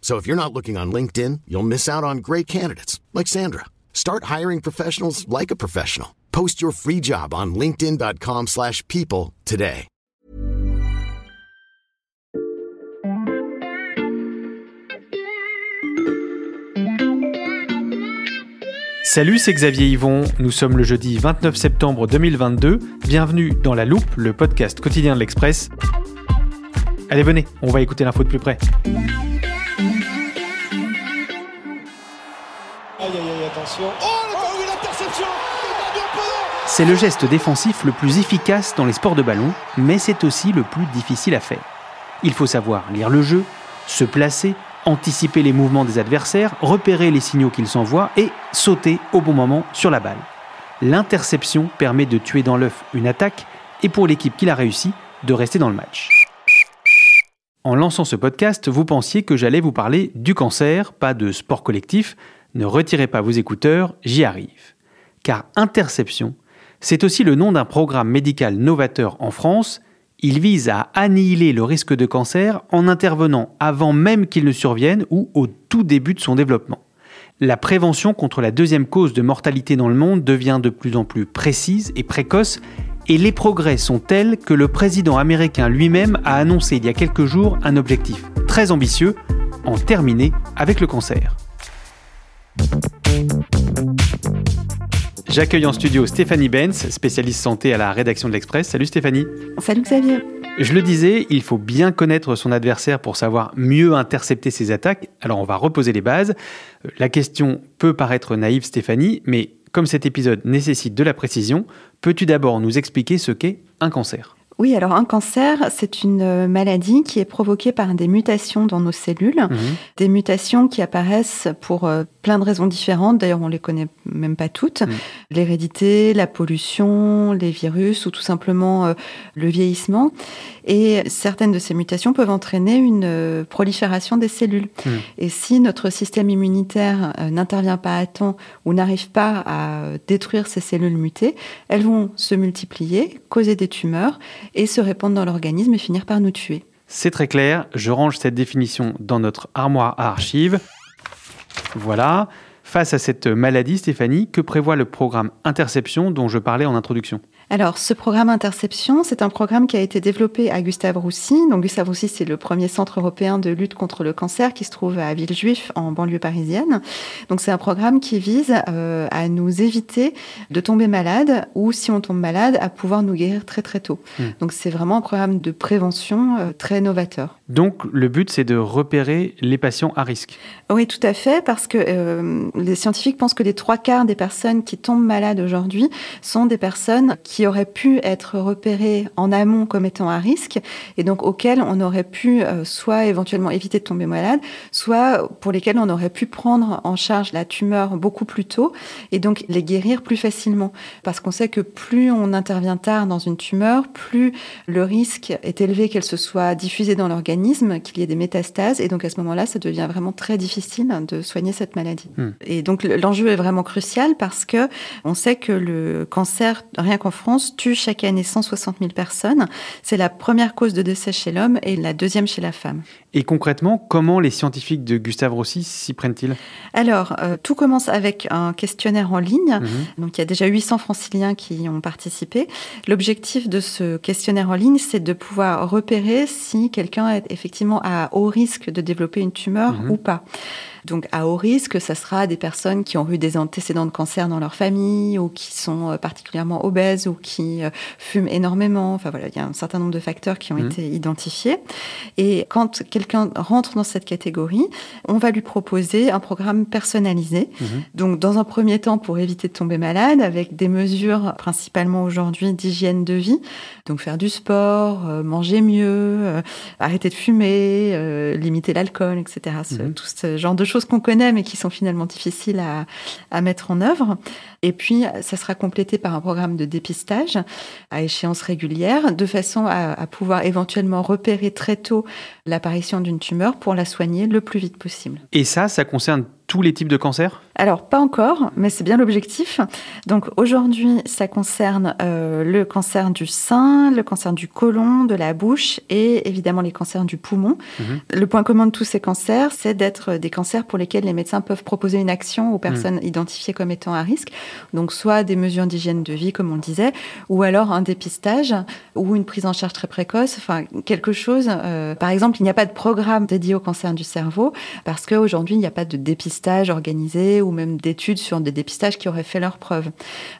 So if you're not looking on LinkedIn, you'll miss out on great candidates like Sandra. Start hiring professionals like a professional. Post your free job on linkedin.com/people today. Salut, c'est Xavier Yvon. Nous sommes le jeudi 29 septembre 2022. Bienvenue dans La Loupe, le podcast quotidien de l'Express. Allez, venez, on va écouter l'info de plus près. C'est le geste défensif le plus efficace dans les sports de ballon, mais c'est aussi le plus difficile à faire. Il faut savoir lire le jeu, se placer, anticiper les mouvements des adversaires, repérer les signaux qu'ils s'envoient et sauter au bon moment sur la balle. L'interception permet de tuer dans l'œuf une attaque et pour l'équipe qui l'a réussi, de rester dans le match. En lançant ce podcast, vous pensiez que j'allais vous parler du cancer, pas de sport collectif. Ne retirez pas vos écouteurs, j'y arrive. Car Interception, c'est aussi le nom d'un programme médical novateur en France. Il vise à annihiler le risque de cancer en intervenant avant même qu'il ne survienne ou au tout début de son développement. La prévention contre la deuxième cause de mortalité dans le monde devient de plus en plus précise et précoce et les progrès sont tels que le président américain lui-même a annoncé il y a quelques jours un objectif très ambitieux, en terminer avec le cancer. J'accueille en studio Stéphanie Benz, spécialiste santé à la rédaction de l'Express. Salut Stéphanie. Salut Xavier. Je le disais, il faut bien connaître son adversaire pour savoir mieux intercepter ses attaques. Alors on va reposer les bases. La question peut paraître naïve Stéphanie, mais comme cet épisode nécessite de la précision, peux-tu d'abord nous expliquer ce qu'est un cancer? Oui, alors un cancer, c'est une maladie qui est provoquée par des mutations dans nos cellules, Mhm. des mutations qui apparaissent pour euh, plein de raisons différentes. D'ailleurs, on les connaît même pas toutes. Mhm. L'hérédité, la pollution, les virus ou tout simplement euh, le vieillissement. Et certaines de ces mutations peuvent entraîner une euh, prolifération des cellules. Mhm. Et si notre système immunitaire euh, n'intervient pas à temps ou n'arrive pas à détruire ces cellules mutées, elles vont se multiplier, causer des tumeurs et se répandre dans l'organisme et finir par nous tuer. C'est très clair, je range cette définition dans notre armoire à archives. Voilà. Face à cette maladie, Stéphanie, que prévoit le programme Interception dont je parlais en introduction? Alors, ce programme Interception, c'est un programme qui a été développé à Gustave Roussy. Donc, Gustave Roussy, c'est le premier centre européen de lutte contre le cancer qui se trouve à Villejuif, en banlieue parisienne. Donc, c'est un programme qui vise euh, à nous éviter de tomber malade ou, si on tombe malade, à pouvoir nous guérir très très tôt. Mm. Donc, c'est vraiment un programme de prévention euh, très novateur. Donc le but c'est de repérer les patients à risque. Oui, tout à fait, parce que euh, les scientifiques pensent que les trois quarts des personnes qui tombent malades aujourd'hui sont des personnes qui auraient pu être repérées en amont comme étant à risque, et donc auxquelles on aurait pu euh, soit éventuellement éviter de tomber malade, soit pour lesquelles on aurait pu prendre en charge la tumeur beaucoup plus tôt, et donc les guérir plus facilement. Parce qu'on sait que plus on intervient tard dans une tumeur, plus le risque est élevé qu'elle se soit diffusée dans l'organisme, qu'il y ait des métastases, et donc à ce moment-là, ça devient vraiment très difficile de soigner cette maladie. Hmm. Et donc le- l'enjeu est vraiment crucial parce que on sait que le cancer, rien qu'en France, tue chaque année 160 000 personnes. C'est la première cause de décès chez l'homme et la deuxième chez la femme. Et concrètement, comment les scientifiques de Gustave Roussy s'y prennent-ils? Alors, euh, tout commence avec un questionnaire en ligne. Mhm. Donc, il y a déjà 800 franciliens qui y ont participé. L'objectif de ce questionnaire en ligne, c'est de pouvoir repérer si quelqu'un est effectivement à haut risque de développer une tumeur Mhm. ou pas. Donc à haut risque, ça sera des personnes qui ont eu des antécédents de cancer dans leur famille ou qui sont particulièrement obèses ou qui fument énormément. Enfin voilà, il y a un certain nombre de facteurs qui ont mmh. été identifiés. Et quand quelqu'un rentre dans cette catégorie, on va lui proposer un programme personnalisé. Mmh. Donc dans un premier temps pour éviter de tomber malade avec des mesures principalement aujourd'hui d'hygiène de vie. Donc faire du sport, euh, manger mieux, euh, arrêter de fumer, euh, limiter l'alcool, etc. Mhm. Tout ce genre de choses qu'on connaît mais qui sont finalement difficiles à, à mettre en œuvre. Et puis, ça sera complété par un programme de dépistage à échéance régulière, de façon à, à pouvoir éventuellement repérer très tôt l'apparition d'une tumeur pour la soigner le plus vite possible. Et ça, ça concerne tous les types de cancers? Alors, pas encore, mais c'est bien l'objectif. Donc aujourd'hui, ça concerne euh, le cancer du sein, le cancer du côlon, de la bouche et évidemment les cancers du poumon. Mhm. Le point commun de tous ces cancers, c'est d'être des cancers pour lesquels les médecins peuvent proposer une action aux personnes mhm. identifiées comme étant à risque. Donc soit des mesures d'hygiène de vie, comme on le disait, ou alors un dépistage ou une prise en charge très précoce, enfin quelque chose. Euh, par exemple, il n'y a pas de programme dédié au cancer du cerveau parce qu'aujourd'hui, il n'y a pas de dépistage organisés ou même d'études sur des dépistages qui auraient fait leurs preuves.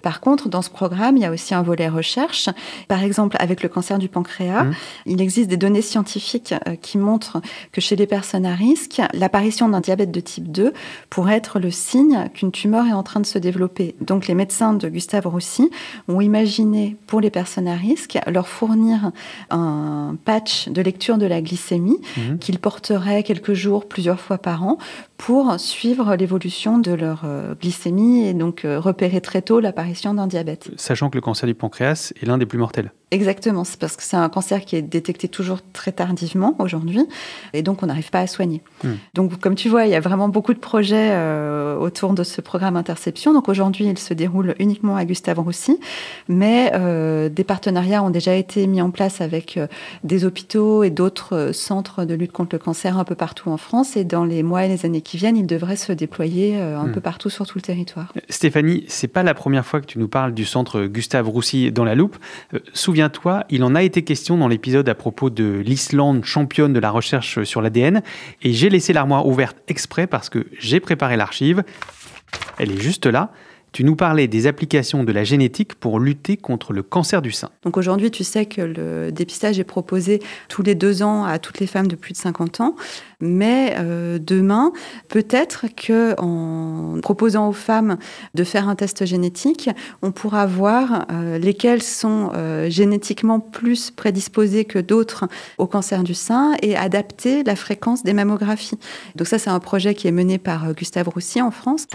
Par contre, dans ce programme, il y a aussi un volet recherche. Par exemple, avec le cancer du pancréas, mmh. il existe des données scientifiques euh, qui montrent que chez les personnes à risque, l'apparition d'un diabète de type 2 pourrait être le signe qu'une tumeur est en train de se développer. Donc les médecins de Gustave Roussy ont imaginé pour les personnes à risque leur fournir un patch de lecture de la glycémie mmh. qu'ils porteraient quelques jours, plusieurs fois par an pour suivre l'évolution de leur euh, glycémie et donc euh, repérer très tôt l'apparition d'un diabète. Sachant que le cancer du pancréas est l'un des plus mortels. Exactement, c'est parce que c'est un cancer qui est détecté toujours très tardivement aujourd'hui, et donc on n'arrive pas à soigner. Hmm. Donc comme tu vois, il y a vraiment beaucoup de projets euh, autour de ce programme Interception. Donc aujourd'hui, il se déroule uniquement à Gustave Roussy, mais euh, des partenariats ont déjà été mis en place avec euh, des hôpitaux et d'autres centres de lutte contre le cancer un peu partout en France, et dans les mois et les années qui viennent, ils devraient se déployer un hmm. peu partout sur tout le territoire. Stéphanie, c'est pas la première fois que tu nous parles du centre Gustave Roussy dans la loupe. souviens toi il en a été question dans l'épisode à propos de l'Islande championne de la recherche sur l'ADN, et j'ai laissé l'armoire ouverte exprès parce que j'ai préparé l'archive. Elle est juste là. Tu nous parlais des applications de la génétique pour lutter contre le cancer du sein. Donc aujourd'hui, tu sais que le dépistage est proposé tous les deux ans à toutes les femmes de plus de 50 ans. Mais euh, demain, peut-être que en proposant aux femmes de faire un test génétique, on pourra voir euh, lesquelles sont euh, génétiquement plus prédisposées que d'autres au cancer du sein et adapter la fréquence des mammographies. Donc ça, c'est un projet qui est mené par Gustave Roussy en France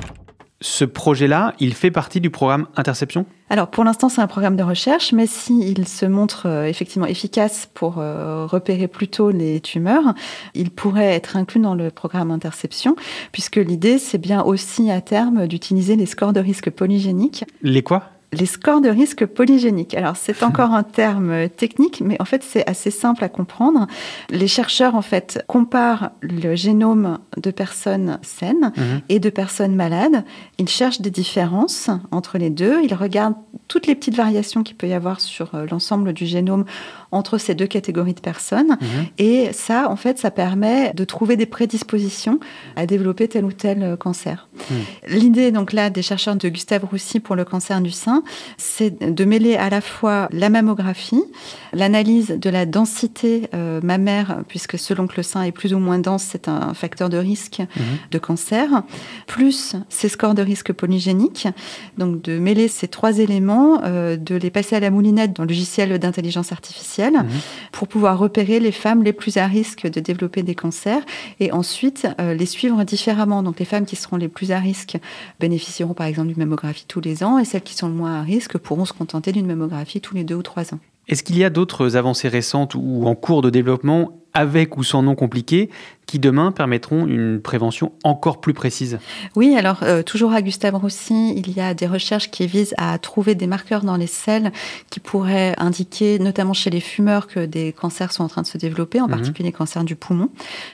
ce projet-là, il fait partie du programme Interception? Alors pour l'instant, c'est un programme de recherche, mais s'il se montre euh, effectivement efficace pour euh, repérer plus tôt les tumeurs, il pourrait être inclus dans le programme Interception, puisque l'idée, c'est bien aussi à terme d'utiliser les scores de risque polygéniques. Les quoi? Les scores de risque polygéniques. Alors c'est encore un terme technique, mais en fait c'est assez simple à comprendre. Les chercheurs en fait comparent le génome de personnes saines mhm. et de personnes malades. Ils cherchent des différences entre les deux. Ils regardent toutes les petites variations qu'il peut y avoir sur euh, l'ensemble du génome entre ces deux catégories de personnes. Mhm. Et ça, en fait, ça permet de trouver des prédispositions à développer tel ou tel euh, cancer. L'idée, donc là, des chercheurs de Gustave Roussy pour le cancer du sein, c'est de mêler à la fois la mammographie, l'analyse de la densité euh, mammaire, puisque selon que le sein est plus ou moins dense, c'est un facteur de risque mhm. de cancer, plus ces scores de risque polygéniques. Donc de mêler ces trois éléments, euh, de les passer à la moulinette dans le logiciel d'intelligence artificielle mhm. pour pouvoir repérer les femmes les plus à risque de développer des cancers et ensuite euh, les suivre différemment. Donc les femmes qui seront les plus à risque bénéficieront par exemple d'une mammographie tous les ans et celles qui sont le moins pourront se contenter d'une mammographie tous les deux ou trois ans. Est-ce qu'il y a d'autres avancées récentes ou en cours de développement avec ou sans nom compliqué, qui demain permettront une prévention encore plus précise. Oui, alors euh, toujours à Gustave Roussy, il y a des recherches qui visent à trouver des marqueurs dans les selles qui pourraient indiquer, notamment chez les fumeurs, que des cancers sont en train de se développer, en mhm. particulier les cancers du poumon.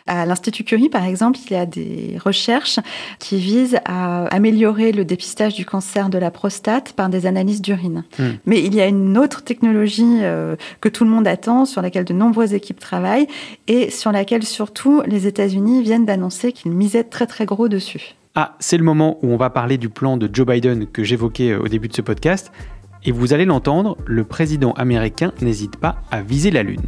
À l'Institut Curie, par exemple, il y a des recherches qui visent à améliorer le dépistage du cancer de la prostate par des analyses d'urine. Mhm. Mais il y a une autre technologie euh, que tout le monde attend, sur laquelle de nombreuses équipes travaillent, et sur laquelle surtout les États-Unis viennent d'annoncer qu'ils misaient très très gros dessus. Ah, c'est le moment où on va parler du plan de Joe Biden que j'évoquais au début de ce podcast. Et vous allez l'entendre, le président américain n'hésite pas à viser la Lune.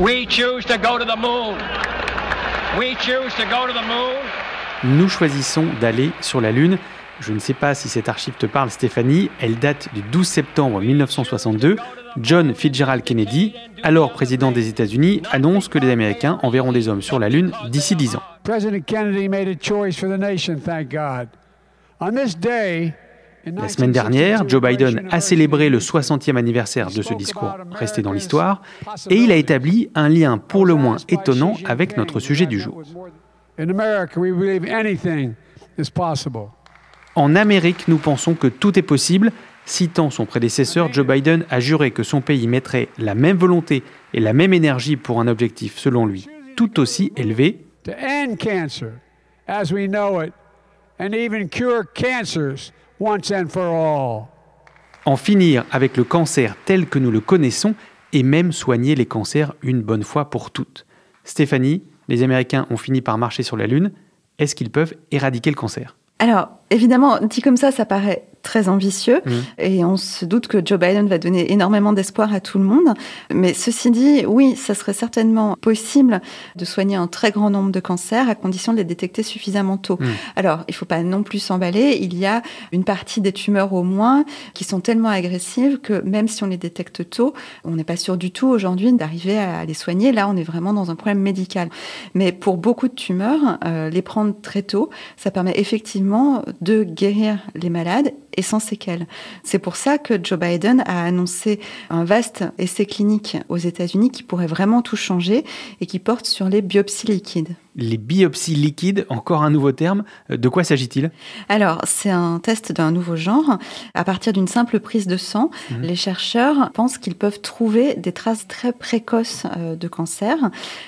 We choose to go to the moon. We choose to go to the moon. Nous choisissons d'aller sur la Lune. Je ne sais pas si cette archive te parle, Stéphanie. Elle date du 12 septembre 1962. John Fitzgerald Kennedy, alors président des États-Unis, annonce que les Américains enverront des hommes sur la Lune d'ici 10 ans. President Kennedy made a choice for the nation, thank God. On this day, La semaine dernière, Joe Biden a célébré le 60e anniversaire de ce discours resté dans l'histoire et il a établi un lien pour le moins étonnant avec notre sujet du jour. En Amérique, nous pensons que tout est possible. Citant son prédécesseur, Joe Biden a juré que son pays mettrait la même volonté et la même énergie pour un objectif, selon lui, tout aussi élevé. Once and for all. En finir avec le cancer tel que nous le connaissons et même soigner les cancers une bonne fois pour toutes. Stéphanie, les Américains ont fini par marcher sur la Lune. Est-ce qu'ils peuvent éradiquer le cancer? Alors, évidemment, dit comme ça, ça paraît très ambitieux Mmh. et on se doute que Joe Biden va donner énormément d'espoir à tout le monde. Mais ceci dit, oui, ça serait certainement possible de soigner un très grand nombre de cancers à condition de les détecter suffisamment tôt. Mmh. Alors, il faut pas non plus s'emballer. Il y a une partie des tumeurs au moins qui sont tellement agressives que même si on les détecte tôt, on n'est pas sûr du tout aujourd'hui d'arriver à les soigner. Là, on est vraiment dans un problème médical. Mais pour beaucoup de tumeurs, euh, les prendre très tôt, ça permet effectivement de guérir les malades et sans séquelles. C'est pour ça que Joe Biden a annoncé un vaste essai clinique aux États-Unis qui pourrait vraiment tout changer et qui porte sur les biopsies liquides. Les biopsies liquides, encore un nouveau terme. Euh, De quoi s'agit-il? Alors, c'est un test d'un nouveau genre. À partir d'une simple prise de sang, les chercheurs pensent qu'ils peuvent trouver des traces très précoces euh, de cancer.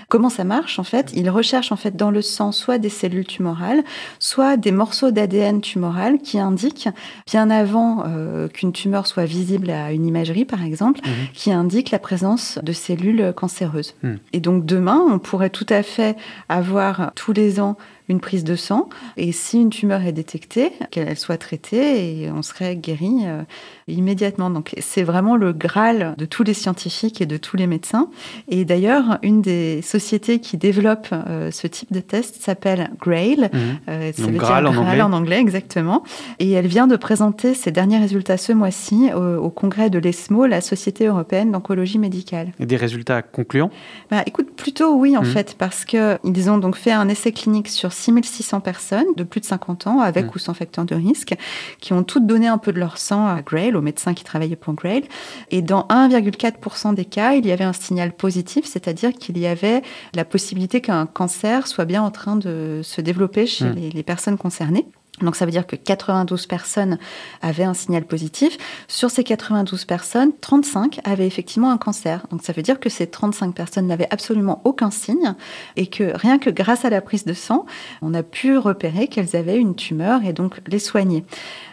Comment ça marche en fait? Ils recherchent en fait dans le sang soit des cellules tumorales, soit des morceaux d'ADN tumoral qui indiquent bien avant euh, qu'une tumeur soit visible à une imagerie par exemple, qui indiquent la présence de cellules cancéreuses. Mhm. Et donc demain, on pourrait tout à fait avoir tous les ans une prise de sang et si une tumeur est détectée, qu'elle soit traitée et on serait guéri euh, immédiatement. Donc c'est vraiment le graal de tous les scientifiques et de tous les médecins. Et d'ailleurs, une des sociétés qui développe euh, ce type de test s'appelle Grail. Euh, ça Donc veut Graal dire en anglais. en anglais, exactement. Et elle vient de présenter ses derniers résultats ce mois-ci au, au congrès de l'ESMO, la Société européenne d'oncologie médicale. Et Des résultats concluants? Bah, écoute, plutôt oui en Mhm. fait, parce que ils ont donc fait un essai clinique sur 6600 personnes de plus de 50 ans, avec Mhm. ou sans facteur de risque, qui ont toutes donné un peu de leur sang à Grail, aux médecins qui travaillaient pour Grail. Et dans 1,4% des cas, il y avait un signal positif, c'est-à-dire qu'il y avait la possibilité qu'un cancer soit bien en train de se développer chez les, les personnes concernées. Donc ça veut dire que 92 personnes avaient un signal positif. Sur ces 92 personnes, 35 avaient effectivement un cancer. Donc ça veut dire que ces 35 personnes n'avaient absolument aucun signe et que rien que grâce à la prise de sang, on a pu repérer qu'elles avaient une tumeur et donc les soigner.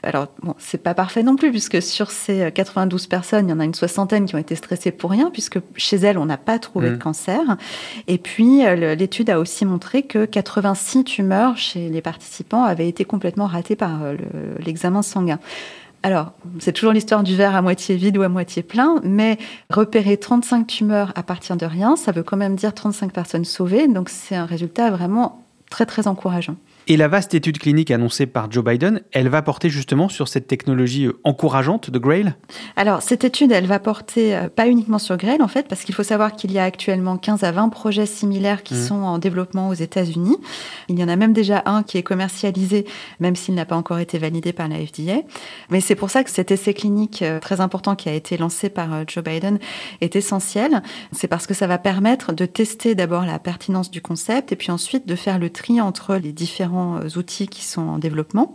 Alors bon, c'est pas parfait non plus puisque sur ces 92 personnes, il y en a une soixantaine qui ont été stressées pour rien puisque chez elles, on n'a pas trouvé de cancer. Et puis l'étude a aussi montré que 86 tumeurs chez les participants avaient été complètement ratées par euh, le- l'examen sanguin. Alors, c'est toujours l'histoire du verre à moitié vide ou à moitié plein, mais repérer 35 tumeurs à partir de rien, ça veut quand même dire 35 personnes sauvées, donc c'est un résultat vraiment très très encourageant. Et la vaste étude clinique annoncée par Joe Biden, elle va porter justement sur cette technologie euh, encourageante de Grail? Alors, cette étude, elle va porter euh, pas uniquement sur Grail, en fait, parce qu'il faut savoir qu'il y a actuellement 15 à 20 projets similaires qui mmh. sont en développement aux États-Unis. Il y en a même déjà un qui est commercialisé, même s'il n'a pas encore été validé par la FDA. Mais c'est pour ça que cet essai clinique euh, très important qui a été lancé par Joe Biden est essentiel. C'est parce que ça va permettre de tester d'abord la pertinence du concept et puis ensuite de faire le tri entre les différents euh, outils qui sont en développement.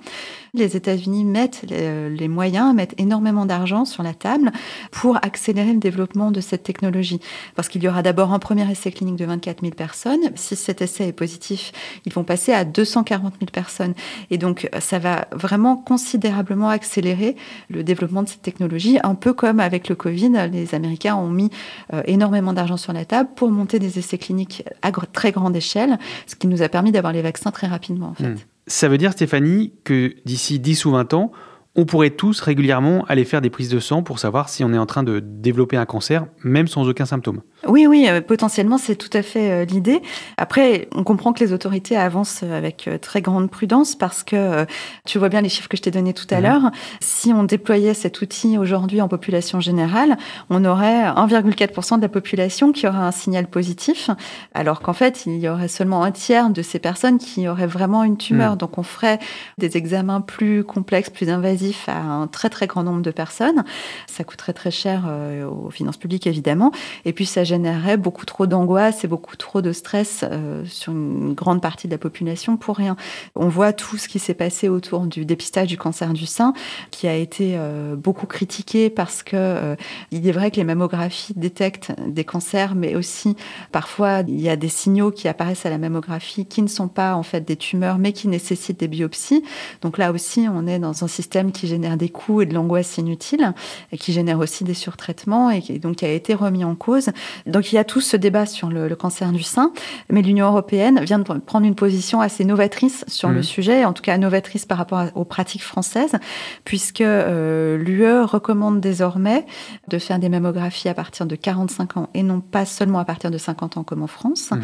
Les États-Unis mettent les, les, moyens, mettent énormément d'argent sur la table pour accélérer le développement de cette technologie. Parce qu'il y aura d'abord un premier essai clinique de 24 000 personnes. Si cet essai est positif, ils vont passer à 240 000 personnes. Et donc, ça va vraiment considérablement accélérer le développement de cette technologie, un peu comme avec le Covid. Les Américains ont mis euh, énormément d'argent sur la table pour monter des essais cliniques à très grande échelle, ce qui nous a permis d'avoir les vaccins très rapidement. Hmm. Ça veut dire, Stéphanie, que d'ici 10 ou 20 ans, on pourrait tous régulièrement aller faire des prises de sang pour savoir si on est en train de développer un cancer, même sans aucun symptôme. Oui, oui, euh, potentiellement, c'est tout à fait euh, l'idée. Après, on comprend que les autorités avancent avec euh, très grande prudence parce que tu vois bien les chiffres que je t'ai donnés tout à mhm. l'heure. Si on déployait cet outil aujourd'hui en population générale, on aurait 1,4% de la population qui aurait un signal positif, alors qu'en fait, il y aurait seulement un tiers de ces personnes qui auraient vraiment une tumeur. Mhm. Donc, on ferait des examens plus complexes, plus invasifs à un très très grand nombre de personnes. Ça coûterait très cher euh, aux finances publiques évidemment. Et puis ça générerait beaucoup trop d'angoisse et beaucoup trop de stress euh, sur une grande partie de la population pour rien. On voit tout ce qui s'est passé autour du dépistage du cancer du sein qui a été euh, beaucoup critiqué parce que il est vrai que les mammographies détectent des cancers, mais aussi parfois il y a des signaux qui apparaissent à la mammographie qui ne sont pas en fait des tumeurs mais qui nécessitent des biopsies. Donc là aussi on est dans un système qui génère des coûts et de l'angoisse inutile, et qui génère aussi des surtraitements, et qui, donc qui a été remis en cause. Donc il y a tout ce débat sur le, cancer du sein, mais l'Union européenne vient de prendre une position assez novatrice sur le mmh. sujet, en tout cas novatrice par rapport aux pratiques françaises, puisque euh, l'UE recommande désormais de faire des mammographies à partir de 45 ans et non pas seulement à partir de 50 ans comme en France. Mmh.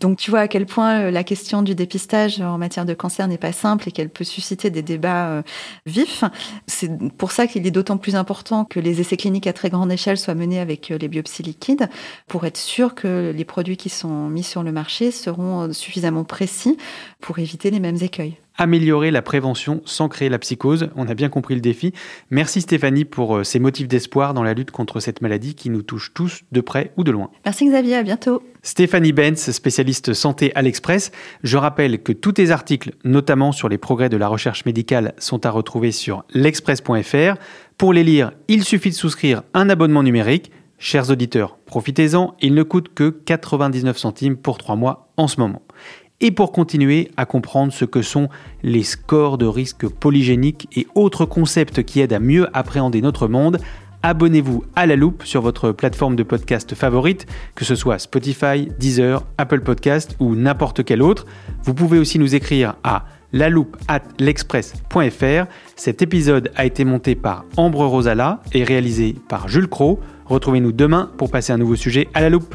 Donc tu vois à quel point euh, la question du dépistage en matière de cancer n'est pas simple et qu'elle peut susciter des débats euh, vifs. C'est pour ça qu'il est d'autant plus important que les essais cliniques à très grande échelle soient menés avec euh, les biopsies liquides pour être sûr que les produits qui sont mis sur le marché seront suffisamment précis pour éviter les mêmes écueils améliorer la prévention sans créer la psychose. On a bien compris le défi. Merci Stéphanie pour euh, ces motifs d'espoir dans la lutte contre cette maladie qui nous touche tous de près ou de loin. Merci Xavier, à bientôt. Stéphanie Benz, spécialiste santé à l'Express. Je rappelle que tous tes articles, notamment sur les progrès de la recherche médicale, sont à retrouver sur l'express.fr. Pour les lire, il suffit de souscrire un abonnement numérique. Chers auditeurs, profitez-en, il ne coûte que 99 centimes pour 3 mois en ce moment et pour continuer à comprendre ce que sont les scores de risque polygéniques et autres concepts qui aident à mieux appréhender notre monde, abonnez-vous à La Loupe sur votre plateforme de podcast favorite, que ce soit Spotify, Deezer, Apple Podcast ou n'importe quel autre. Vous pouvez aussi nous écrire à la loupe at l'express.fr. Cet épisode a été monté par Ambre Rosala et réalisé par Jules Cro. Retrouvez-nous demain pour passer un nouveau sujet à la loupe.